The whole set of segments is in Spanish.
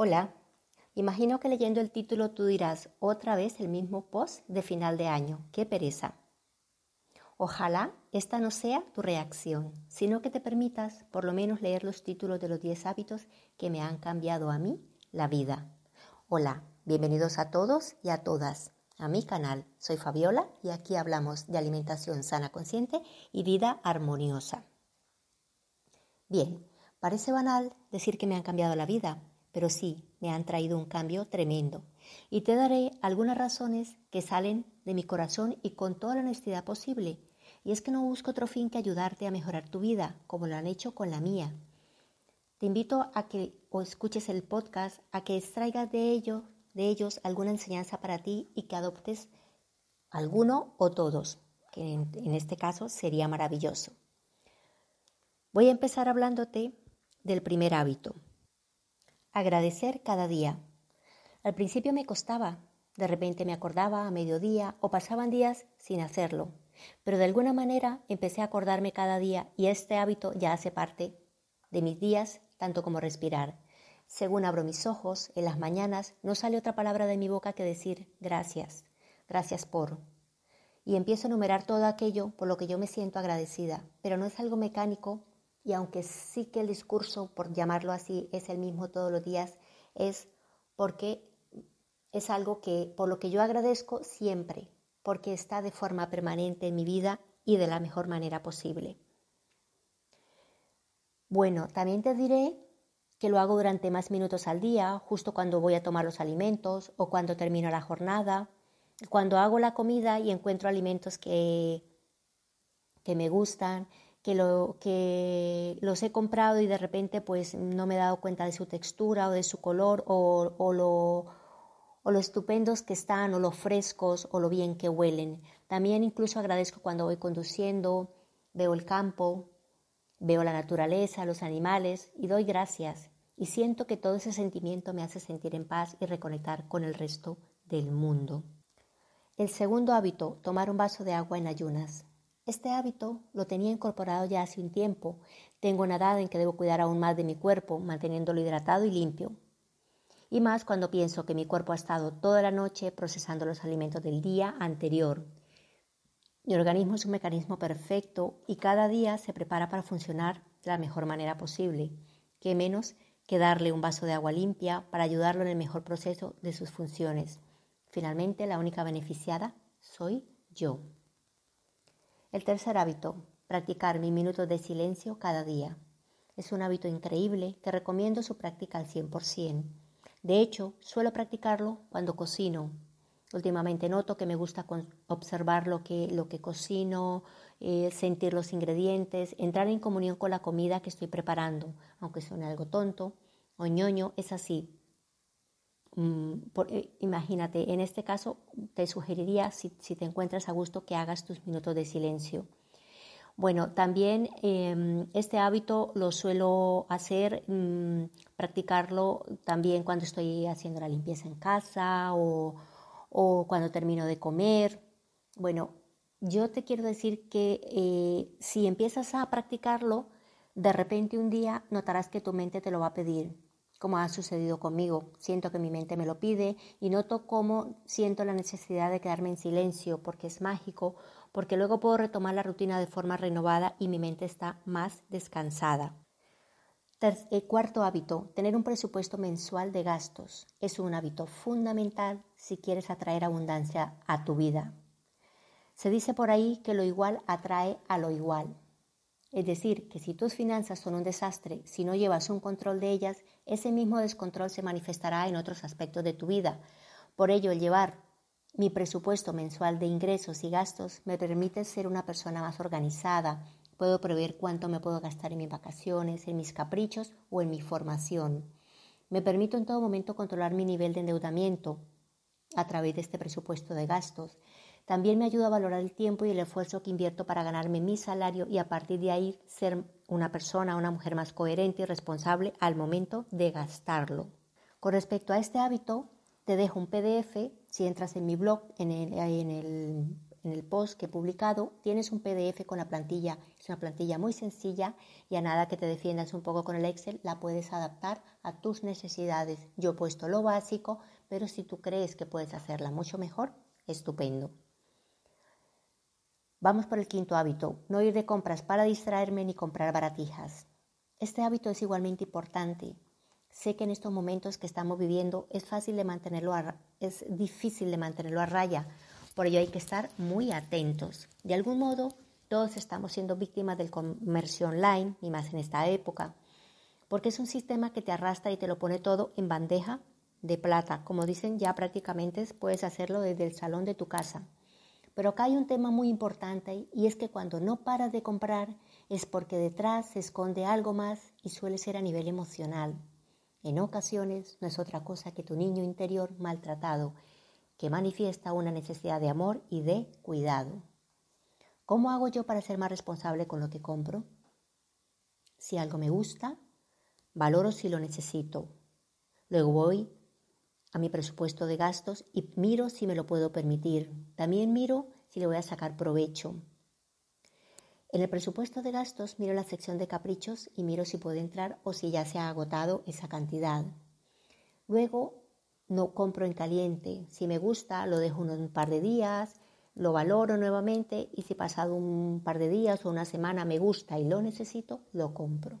Hola, imagino que leyendo el título tú dirás otra vez el mismo post de final de año. ¡Qué pereza! Ojalá esta no sea tu reacción, sino que te permitas por lo menos leer los títulos de los 10 hábitos que me han cambiado a mí la vida. Hola, bienvenidos a todos y a todas a mi canal. Soy Fabiola y aquí hablamos de alimentación sana consciente y vida armoniosa. Bien, parece banal decir que me han cambiado la vida, pero sí me han traído un cambio tremendo. Y te daré algunas razones que salen de mi corazón y con toda la honestidad posible. Y es que no busco otro fin que ayudarte a mejorar tu vida, como lo han hecho con la mía. Te invito a que o escuches el podcast, a que extraigas de ello, de ellos alguna enseñanza para ti y que adoptes alguno o todos, que en, en este caso sería maravilloso. Voy a empezar hablándote del primer hábito, Agradecer cada día. Al principio me costaba, de repente me acordaba a mediodía o pasaban días sin hacerlo, pero de alguna manera empecé a acordarme cada día y este hábito ya hace parte de mis días tanto como respirar. Según abro mis ojos, en las mañanas no sale otra palabra de mi boca que decir gracias, gracias por. Y empiezo a enumerar todo aquello por lo que yo me siento agradecida, pero no es algo mecánico y aunque sí que el discurso, por llamarlo así, es el mismo todos los días, es porque es algo que por lo que yo agradezco siempre, porque está de forma permanente en mi vida y de la mejor manera posible. Bueno, también te diré que lo hago durante más minutos al día, justo cuando voy a tomar los alimentos o cuando termino la jornada, cuando hago la comida y encuentro alimentos que, que me gustan, que, lo, que los he comprado y de repente pues no me he dado cuenta de su textura o de su color o, o, lo, o lo estupendos que están o lo frescos o lo bien que huelen. También incluso agradezco cuando voy conduciendo, veo el campo, veo la naturaleza, los animales y doy gracias y siento que todo ese sentimiento me hace sentir en paz y reconectar con el resto del mundo. El segundo hábito, tomar un vaso de agua en ayunas. Este hábito lo tenía incorporado ya hace un tiempo. Tengo una edad en que debo cuidar aún más de mi cuerpo, manteniéndolo hidratado y limpio. Y más cuando pienso que mi cuerpo ha estado toda la noche procesando los alimentos del día anterior. Mi organismo es un mecanismo perfecto y cada día se prepara para funcionar de la mejor manera posible. ¿Qué menos que darle un vaso de agua limpia para ayudarlo en el mejor proceso de sus funciones? Finalmente, la única beneficiada soy yo. El tercer hábito, practicar mi minuto de silencio cada día. Es un hábito increíble que recomiendo su práctica al 100%. De hecho, suelo practicarlo cuando cocino. Últimamente noto que me gusta observar lo que, lo que cocino, eh, sentir los ingredientes, entrar en comunión con la comida que estoy preparando. Aunque suene algo tonto o ñoño, es así. Mm, eh, imagínate, en este caso te sugeriría, si, te encuentras a gusto, que hagas tus minutos de silencio. Bueno, también em, este hábito lo suelo hacer, mm, practicarlo también cuando estoy haciendo la limpieza en casa o, o cuando termino de comer. Bueno, yo te quiero decir que eh, si empiezas a practicarlo, de repente un día notarás que tu mente te lo va a pedir como ha sucedido conmigo. Siento que mi mente me lo pide y noto cómo siento la necesidad de quedarme en silencio porque es mágico, porque luego puedo retomar la rutina de forma renovada y mi mente está más descansada. el eh, cuarto hábito, tener un presupuesto mensual de gastos. Es un hábito fundamental si quieres atraer abundancia a tu vida. Se dice por ahí que lo igual atrae a lo igual. Es decir, que si tus finanzas son un desastre, si no llevas un control de ellas, ese mismo descontrol se manifestará en otros aspectos de tu vida. Por ello, el llevar mi presupuesto mensual de ingresos y gastos me permite ser una persona más organizada. Puedo prever cuánto me puedo gastar en mis vacaciones, en mis caprichos o en mi formación. Me permito en todo momento controlar mi nivel de endeudamiento a través de este presupuesto de gastos. También me ayuda a valorar el tiempo y el esfuerzo que invierto para ganarme mi salario y a partir de ahí ser una persona, una mujer más coherente y responsable al momento de gastarlo. Con respecto a este hábito, te dejo un PDF, si entras en mi blog, en el, en el, en el post que he publicado, tienes un PDF con la plantilla. Es una plantilla muy sencilla y a nada que te defiendas un poco con el Excel, la puedes adaptar a tus necesidades. Yo he puesto lo básico, pero si tú crees que puedes hacerla mucho mejor, estupendo. Vamos por el quinto hábito, no ir de compras para distraerme ni comprar baratijas. Este hábito es igualmente importante. Sé que en estos momentos que estamos viviendo es fácil de mantenerlo es difícil de mantenerlo a raya, por ello hay que estar muy atentos. De algún modo, todos estamos siendo víctimas del comercio online, y más en esta época, porque es un sistema que te arrastra y te lo pone todo en bandeja de plata. Como dicen, ya prácticamente puedes hacerlo desde el salón de tu casa. Pero acá hay un tema muy importante y es que cuando no paras de comprar es porque detrás se esconde algo más y suele ser a nivel emocional. En ocasiones no es otra cosa que tu niño interior maltratado que manifiesta una necesidad de amor y de cuidado. ¿Cómo hago yo para ser más responsable con lo que compro? Si algo me gusta, valoro si lo necesito. Luego voy a mi presupuesto de gastos y miro si me lo puedo permitir. También miro si le voy a sacar provecho. En el presupuesto de gastos miro la sección de caprichos y miro si puede entrar o si ya se ha agotado esa cantidad. Luego no compro en caliente. Si me gusta, lo dejo un par de días, lo valoro nuevamente y si pasado un par de días o una semana me gusta y lo necesito, lo compro.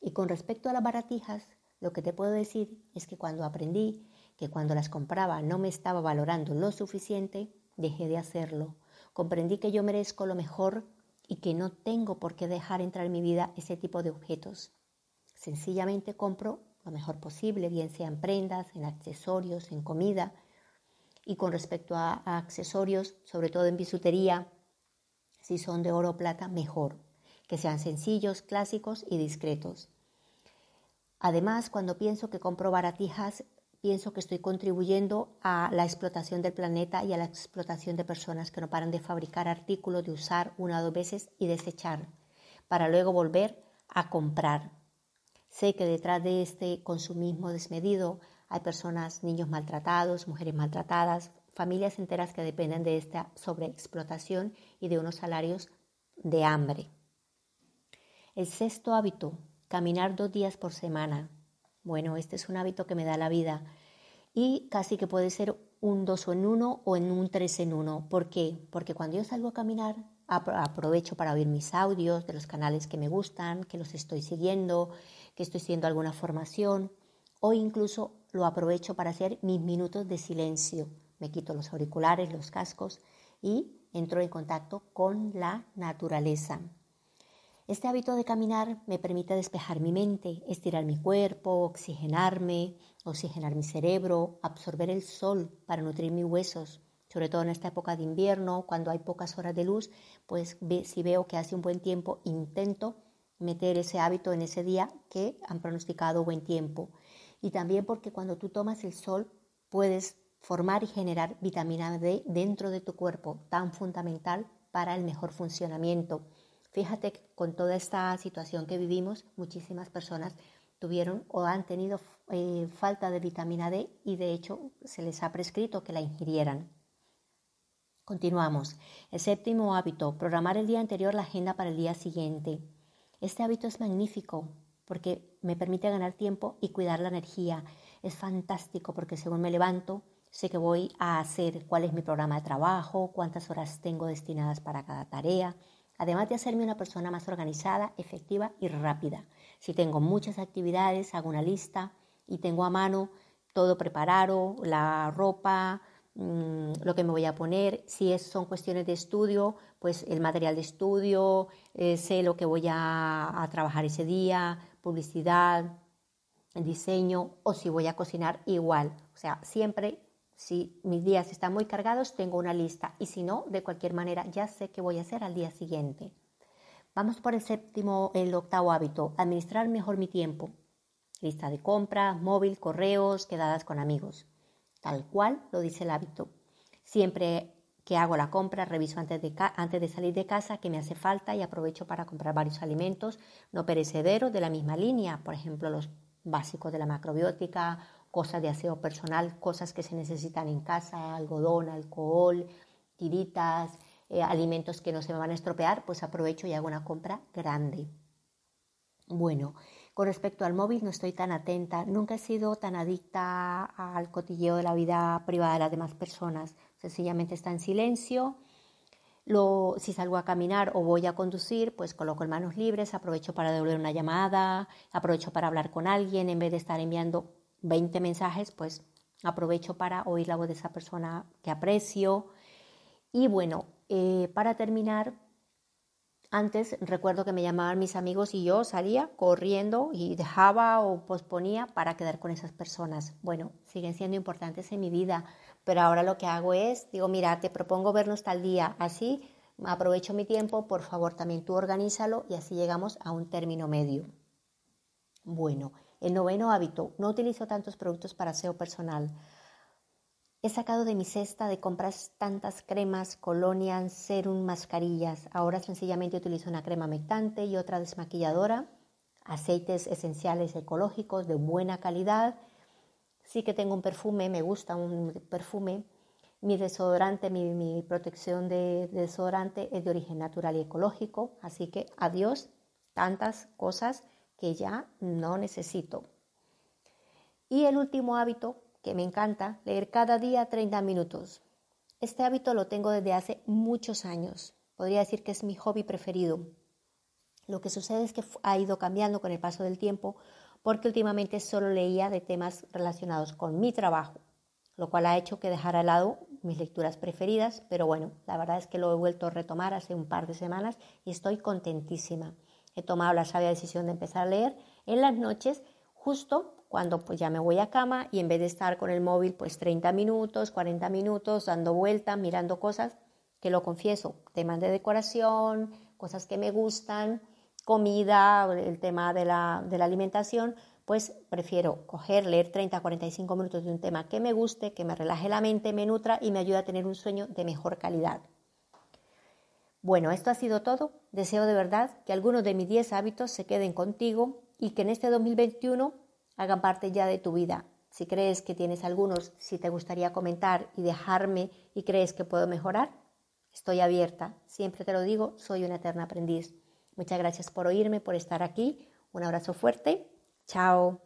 Y con respecto a las baratijas, lo que te puedo decir es que cuando aprendí que cuando las compraba no me estaba valorando lo suficiente, dejé de hacerlo. Comprendí que yo merezco lo mejor y que no tengo por qué dejar entrar en mi vida ese tipo de objetos. Sencillamente compro lo mejor posible, bien sea en prendas, en accesorios, en comida. Y con respecto a, a accesorios, sobre todo en bisutería, si son de oro o plata, mejor. Que sean sencillos, clásicos y discretos. Además, cuando pienso que compro baratijas, pienso que estoy contribuyendo a la explotación del planeta y a la explotación de personas que no paran de fabricar artículos, de usar una o dos veces y desechar, para luego volver a comprar. Sé que detrás de este consumismo desmedido hay personas, niños maltratados, mujeres maltratadas, familias enteras que dependen de esta sobreexplotación y de unos salarios de hambre. El sexto hábito, caminar dos días por semana. Bueno, este es un hábito que me da la vida y casi que puede ser un dos o en uno o en un tres en uno. ¿Por qué? Porque cuando yo salgo a caminar aprovecho para oír mis audios de los canales que me gustan, que los estoy siguiendo, que estoy siguiendo alguna formación o incluso lo aprovecho para hacer mis minutos de silencio. Me quito los auriculares, los cascos y entro en contacto con la naturaleza. Este hábito de caminar me permite despejar mi mente, estirar mi cuerpo, oxigenarme, oxigenar mi cerebro, absorber el sol para nutrir mis huesos. Sobre todo en esta época de invierno, cuando hay pocas horas de luz, pues si veo que hace un buen tiempo, intento meter ese hábito en ese día que han pronosticado buen tiempo. Y también porque cuando tú tomas el sol puedes formar y generar vitamina D dentro de tu cuerpo, tan fundamental para el mejor funcionamiento Fíjate que con toda esta situación que vivimos, muchísimas personas tuvieron o han tenido eh, falta de vitamina D y de hecho se les ha prescrito que la ingirieran. Continuamos. El séptimo hábito, programar el día anterior la agenda para el día siguiente. Este hábito es magnífico porque me permite ganar tiempo y cuidar la energía. Es fantástico porque según me levanto, sé que voy a hacer cuál es mi programa de trabajo, cuántas horas tengo destinadas para cada tarea, además de hacerme una persona más organizada, efectiva y rápida. Si tengo muchas actividades, hago una lista y tengo a mano todo preparado, la ropa, mm, lo que me voy a poner. Si son cuestiones de estudio, pues el material de estudio, eh, sé lo que voy a, a trabajar ese día, publicidad, diseño, o si voy a cocinar igual. O sea, siempre si mis días están muy cargados, tengo una lista y si no, de cualquier manera, ya sé qué voy a hacer al día siguiente. Vamos por el séptimo, el octavo hábito, administrar mejor mi tiempo. Lista de compras, móvil, correos, quedadas con amigos. Tal cual lo dice el hábito. Siempre que hago la compra, reviso antes de, antes de salir de casa qué me hace falta y aprovecho para comprar varios alimentos no perecederos de la misma línea, por ejemplo, los básicos de la macrobiótica, cosas de aseo personal, cosas que se necesitan en casa, algodón, alcohol, tiritas, eh, alimentos que no se me van a estropear, pues aprovecho y hago una compra grande. Bueno, con respecto al móvil no estoy tan atenta, nunca he sido tan adicta al cotilleo de la vida privada de las demás personas, sencillamente está en silencio. Lo, si salgo a caminar o voy a conducir, pues coloco en manos libres, aprovecho para devolver una llamada, aprovecho para hablar con alguien, en vez de estar enviando 20 mensajes, pues aprovecho para oír la voz de esa persona que aprecio. Y bueno, eh, para terminar, antes recuerdo que me llamaban mis amigos y yo salía corriendo y dejaba o posponía para quedar con esas personas. Bueno, siguen siendo importantes en mi vida, pero ahora lo que hago es, digo, mira, te propongo vernos tal día, así aprovecho mi tiempo, por favor también tú organízalo y así llegamos a un término medio. Bueno, el noveno hábito, no utilizo tantos productos para aseo personal. He sacado de mi cesta de compras tantas cremas, colonias, serum, mascarillas. Ahora sencillamente utilizo una crema mectante y otra desmaquilladora, aceites esenciales ecológicos de buena calidad. Sí que tengo un perfume, me gusta un perfume. Mi desodorante, mi, protección de, de desodorante es de origen natural y ecológico. Así que adiós tantas cosas que ya no necesito. Y el último hábito que me encanta, leer cada día 30 minutos. Este hábito lo tengo desde hace muchos años. Podría decir que es mi hobby preferido. Lo que sucede es que ha ido cambiando con el paso del tiempo porque últimamente solo leía de temas relacionados con mi trabajo, lo cual ha hecho que dejara al lado mis lecturas preferidas, pero bueno, la verdad es que lo he vuelto a retomar hace un par de semanas y estoy contentísima he tomado la sabia decisión de empezar a leer en las noches, justo cuando pues ya me voy a cama y en vez de estar con el móvil pues 30 minutos, 40 minutos dando vueltas, mirando cosas, que lo confieso, temas de decoración, cosas que me gustan, comida, el tema de la, de la alimentación, pues prefiero coger, leer 30, 45 minutos de un tema que me guste, que me relaje la mente, me nutra y me ayude a tener un sueño de mejor calidad. Bueno, esto ha sido todo. Deseo de verdad que algunos de mis 10 hábitos se queden contigo y que en este 2021 hagan parte ya de tu vida. Si crees que tienes algunos, si te gustaría comentar y dejarme y crees que puedo mejorar, estoy abierta. Siempre te lo digo, soy una eterna aprendiz. Muchas gracias por oírme, por estar aquí. Un abrazo fuerte. Chao.